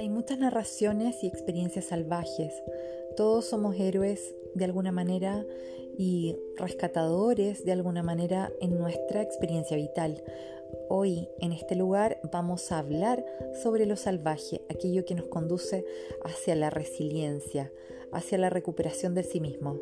Hay muchas narraciones y experiencias salvajes. Todos somos héroes de alguna manera y rescatadores de alguna manera en nuestra experiencia vital. Hoy en este lugar vamos a hablar sobre lo salvaje, aquello que nos conduce hacia la resiliencia, hacia la recuperación de sí mismo.